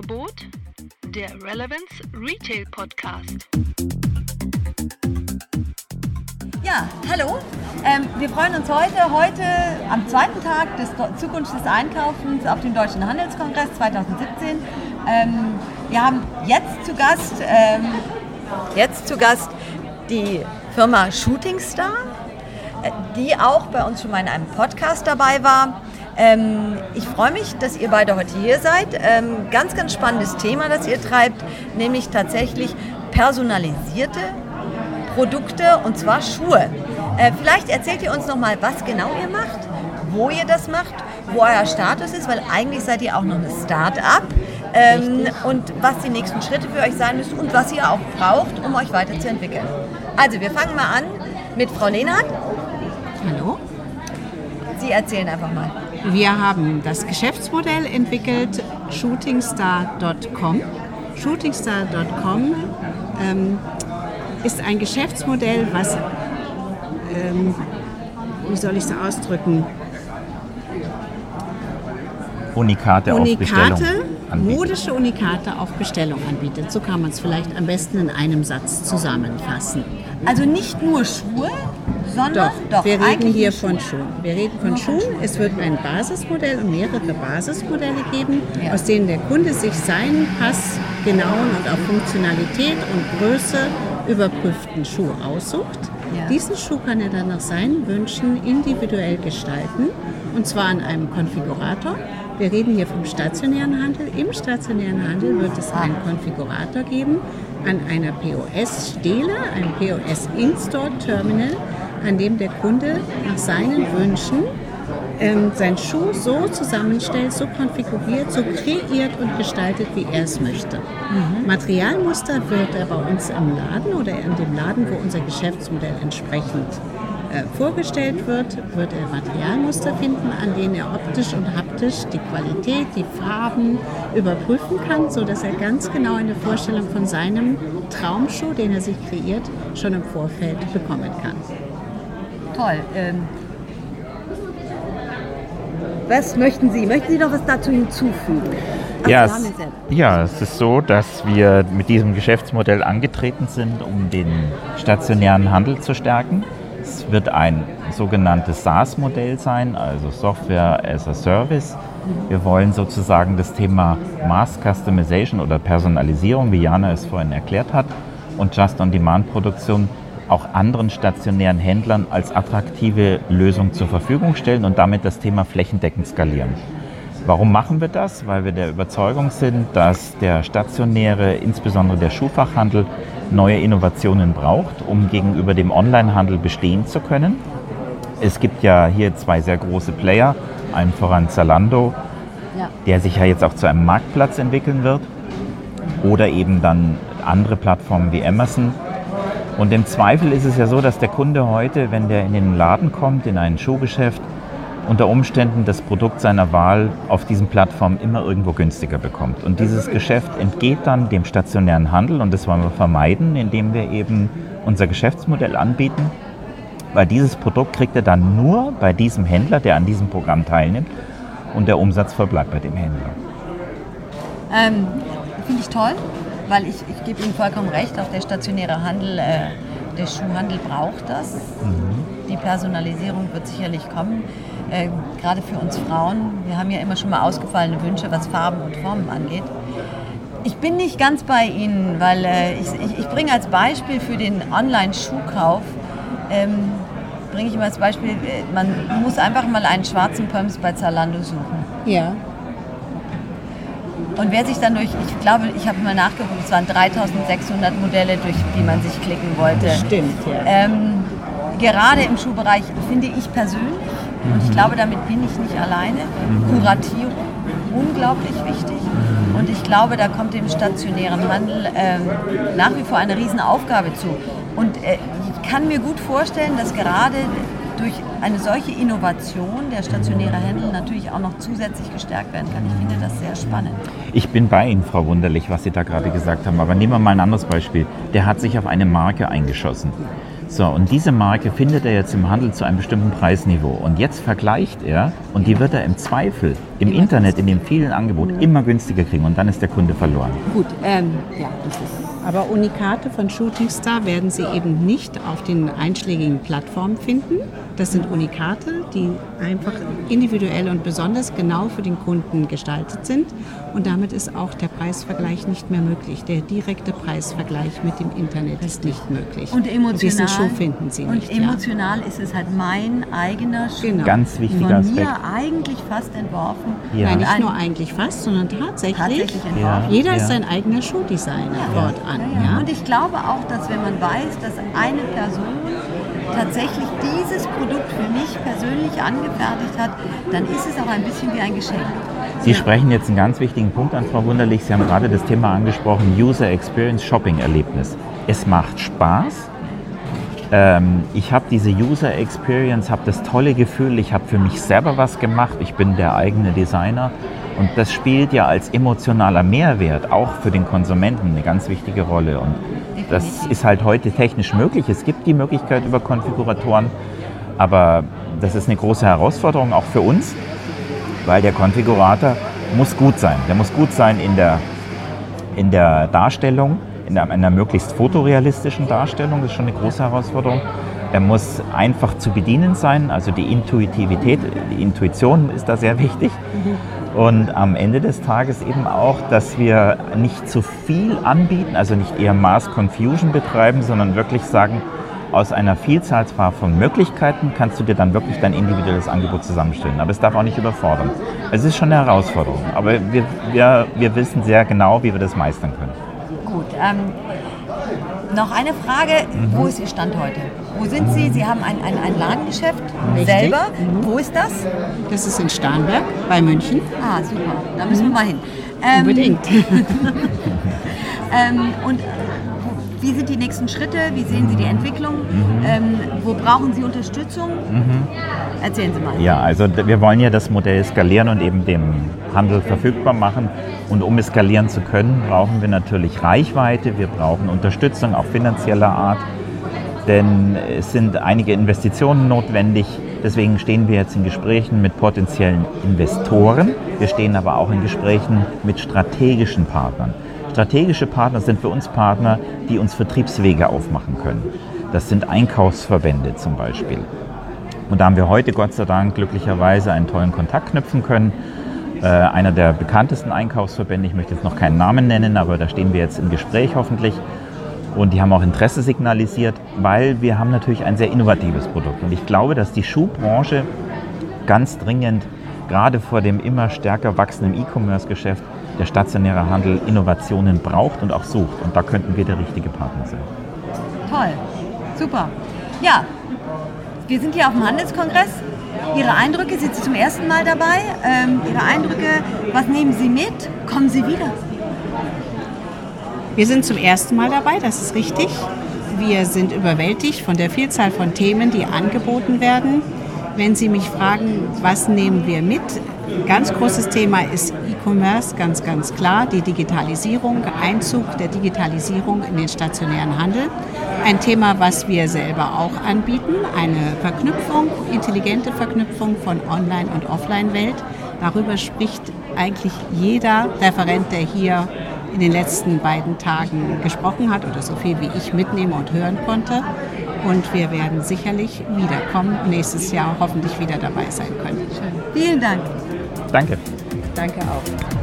Angebot der Relevance Retail Podcast. Ja, hallo. Ähm, wir freuen uns heute, heute am zweiten Tag des Zukunft des Einkaufens auf dem Deutschen Handelskongress 2017. Ähm, wir haben jetzt zu Gast, ähm, jetzt zu Gast die Firma Shooting Star, äh, die auch bei uns schon mal in einem Podcast dabei war. Ähm, ich freue mich, dass ihr beide heute hier seid. Ähm, ganz, ganz spannendes Thema, das ihr treibt, nämlich tatsächlich personalisierte Produkte und zwar Schuhe. Äh, vielleicht erzählt ihr uns nochmal, was genau ihr macht, wo ihr das macht, wo euer Status ist, weil eigentlich seid ihr auch noch eine Start-up. Ähm, und was die nächsten Schritte für euch sein müssen und was ihr auch braucht, um euch weiterzuentwickeln. Also, wir fangen mal an mit Frau Lehnhardt. Hallo. Sie erzählen einfach mal. Wir haben das Geschäftsmodell entwickelt, shootingstar.com. Shootingstar.com ähm, ist ein Geschäftsmodell, was, ähm, wie soll ich es ausdrücken? Unikate, Unikate auf Bestellung anbietet. modische Unikate auf Bestellung anbietet. So kann man es vielleicht am besten in einem Satz zusammenfassen. Also nicht nur Schuhe, sondern Doch, wir reden hier von Schuhen. Wir reden von Schuhen. Es wird ein Basismodell und mehrere Basismodelle geben, Ja. aus denen der Kunde sich seinen passgenauen und auf Funktionalität und Größe überprüften Schuh aussucht. Ja. Diesen Schuh kann er dann nach seinen Wünschen individuell gestalten und zwar an einem Konfigurator. Wir reden hier vom stationären Handel. Im stationären Handel wird es einen Konfigurator geben an einer POS-Stele, einem POS-In-Store-Terminal, an dem der Kunde nach seinen Wünschen ähm, seinen Schuh so zusammenstellt, so konfiguriert, so kreiert und gestaltet, wie er es möchte. Materialmuster wird er bei uns im Laden oder in dem Laden, wo unser Geschäftsmodell entsprechend äh, vorgestellt wird, wird er Materialmuster finden, an denen er optisch und haptisch die Qualität, die Farben überprüfen kann, sodass er ganz genau eine Vorstellung von seinem Traumschuh, den er sich kreiert, schon im Vorfeld bekommen kann. Toll. Ähm, was möchten Sie? Möchten Sie noch was dazu hinzufügen? Ach, Ja, es, ja, es ist so, dass wir mit diesem Geschäftsmodell angetreten sind, um den stationären Handel zu stärken. Es wird ein sogenanntes SaaS-Modell sein, also Software as a Service. Wir wollen sozusagen das Thema Mass Customization oder Personalisierung, wie Jana es vorhin erklärt hat, und Just-on-Demand-Produktion auch anderen stationären Händlern als attraktive Lösung zur Verfügung stellen und damit das Thema flächendeckend skalieren. Warum machen wir das? Weil wir der Überzeugung sind, dass der stationäre, insbesondere der Schuhfachhandel, neue Innovationen braucht, um gegenüber dem Onlinehandel bestehen zu können. Es gibt ja hier zwei sehr große Player, allen voran Zalando, Ja. der sich ja jetzt auch zu einem Marktplatz entwickeln wird, oder eben dann andere Plattformen wie Amazon. Und im Zweifel ist es ja so, dass der Kunde heute, wenn der in den Laden kommt, in ein Schuhgeschäft, unter Umständen das Produkt seiner Wahl auf diesen Plattformen immer irgendwo günstiger bekommt. Und dieses Geschäft entgeht dann dem stationären Handel und das wollen wir vermeiden, indem wir eben unser Geschäftsmodell anbieten, weil dieses Produkt kriegt er dann nur bei diesem Händler, der an diesem Programm teilnimmt und der Umsatz verbleibt bei dem Händler. Ähm, Finde ich toll, weil ich, ich gebe Ihnen vollkommen recht, auch der stationäre Handel, äh, der Schuhhandel braucht das. Die Personalisierung wird sicherlich kommen, äh, gerade für uns Frauen. Wir haben ja immer schon mal ausgefallene Wünsche, was Farben und Formen angeht. Ich bin nicht ganz bei Ihnen, weil äh, ich, ich, ich bringe als Beispiel für den Online-Schuhkauf, ähm, bringe ich mal als Beispiel, äh, man muss einfach mal einen schwarzen Pumps bei Zalando suchen. Ja. Und wer sich dann durch, ich glaube, ich habe mal nachgeguckt, es waren 3600 Modelle, durch die man sich klicken wollte. Stimmt, ja. Ähm, gerade im Schuhbereich finde ich persönlich, und ich glaube, damit bin ich nicht alleine, Kuratierung unglaublich wichtig. Und ich glaube, da kommt dem stationären Handel ähm, nach wie vor eine Riesenaufgabe zu. Und äh, ich kann mir gut vorstellen, dass gerade durch eine solche Innovation der stationäre Handel natürlich auch noch zusätzlich gestärkt werden kann. Ich finde das sehr spannend. Ich bin bei Ihnen, Frau Wunderlich, was Sie da gerade gesagt haben. Aber nehmen wir mal ein anderes Beispiel. Der hat sich auf eine Marke eingeschossen. So, und diese Marke findet er jetzt im Handel zu einem bestimmten Preisniveau. Und jetzt vergleicht er und die wird er im Zweifel im Internet, in dem vielen Angebot, immer günstiger kriegen und dann ist der Kunde verloren. Gut, ähm, ja, das ist Aber Unikate von Shooting Star werden Sie eben nicht auf den einschlägigen Plattformen finden. Das sind Unikate, die einfach individuell und besonders genau für den Kunden gestaltet sind. Und damit ist auch der Preisvergleich nicht mehr möglich. Der direkte Preisvergleich mit dem Internet ist nicht möglich. Und emotional. Diese Schuh finden Sie und nicht. ja. emotional ist es halt mein eigener Schuh. Genau. Ganz wichtiger Von Aspekt. mir eigentlich fast entworfen. Ja. Nein, Und nicht nur eigentlich fast, sondern tatsächlich. tatsächlich entworfen. Ja. Jeder ist sein eigener Schuhdesigner fortan. Ja, ja. Ja. Und ich glaube auch, dass wenn man weiß, dass eine Person tatsächlich dieses Produkt für mich persönlich angefertigt hat, dann ist es auch ein bisschen wie ein Geschenk. Sie sprechen jetzt einen ganz wichtigen Punkt an, Frau Wunderlich. Sie haben gerade das Thema angesprochen, User Experience Shopping Erlebnis. Es macht Spaß. Ähm, ich habe diese User Experience, habe das tolle Gefühl, ich habe für mich selber was gemacht. Ich bin der eigene Designer. Und das spielt ja als emotionaler Mehrwert auch für den Konsumenten eine ganz wichtige Rolle. Und das ist halt heute technisch möglich. Es gibt die Möglichkeit über Konfiguratoren, aber das ist eine große Herausforderung auch für uns, weil der Konfigurator muss gut sein. Der muss gut sein in der, in der Darstellung, in einer, einer möglichst fotorealistischen Darstellung, das ist schon eine große Herausforderung. Er muss einfach zu bedienen sein, also die Intuitivität, die Intuition ist da sehr wichtig. Und am Ende des Tages eben auch, dass wir nicht zu viel anbieten, also nicht eher Mass Confusion betreiben, sondern wirklich sagen, aus einer Vielzahl zwar von Möglichkeiten kannst du dir dann wirklich dein individuelles Angebot zusammenstellen. Aber es darf auch nicht überfordern. Es ist schon eine Herausforderung, aber wir, wir, wir wissen sehr genau, wie wir das meistern können. Gut, ähm, noch eine Frage. Mhm. Wo ist Ihr Stand heute? Wo sind Sie? Sie haben ein, ein, ein Ladengeschäft Richtig. selber. Mhm. Wo ist das? Das ist in Starnberg bei München. Ah, super. Da müssen wir mal hin. Ähm, Unbedingt. Ähm, und wie sind die nächsten Schritte? Wie sehen Sie die Entwicklung? Ähm, wo brauchen Sie Unterstützung? Erzählen Sie mal. Ja, also wir wollen ja das Modell skalieren und eben dem Handel verfügbar machen. Und um es skalieren zu können, brauchen wir natürlich Reichweite, wir brauchen Unterstützung, auch finanzieller Art. Denn es sind einige Investitionen notwendig. Deswegen stehen wir jetzt in Gesprächen mit potenziellen Investoren. Wir stehen aber auch in Gesprächen mit strategischen Partnern. Strategische Partner sind für uns Partner, die uns Vertriebswege aufmachen können. Das sind Einkaufsverbände zum Beispiel. Und da haben wir heute Gott sei Dank glücklicherweise einen tollen Kontakt knüpfen können. Äh, einer der bekanntesten Einkaufsverbände, ich möchte jetzt noch keinen Namen nennen, aber da stehen wir jetzt im Gespräch hoffentlich. Und die haben auch Interesse signalisiert, weil wir haben natürlich ein sehr innovatives Produkt. Und ich glaube, dass die Schuhbranche ganz dringend, gerade vor dem immer stärker wachsenden E-Commerce-Geschäft, der stationäre Handel Innovationen braucht und auch sucht. Und da könnten wir der richtige Partner sein. Toll. Super. Ja, wir sind hier auf dem Handelskongress. Ihre Eindrücke, sind Sie zum ersten Mal dabei? Ähm, Ihre Eindrücke, was nehmen Sie mit? Kommen Sie wieder? Wir sind zum ersten Mal dabei, das ist richtig. Wir sind überwältigt von der Vielzahl von Themen, die angeboten werden. Wenn Sie mich fragen, was nehmen wir mit? Ein ganz großes Thema ist E-Commerce, ganz, ganz klar. Die Digitalisierung, Einzug der Digitalisierung in den stationären Handel. Ein Thema, was wir selber auch anbieten, eine Verknüpfung, intelligente Verknüpfung von Online- und Offline-Welt. Darüber spricht eigentlich jeder Referent, der hier in den letzten beiden Tagen gesprochen hat oder so viel wie ich mitnehmen und hören konnte. Und wir werden sicherlich wiederkommen, nächstes Jahr hoffentlich wieder dabei sein können. Vielen Dank. Danke. Danke auch.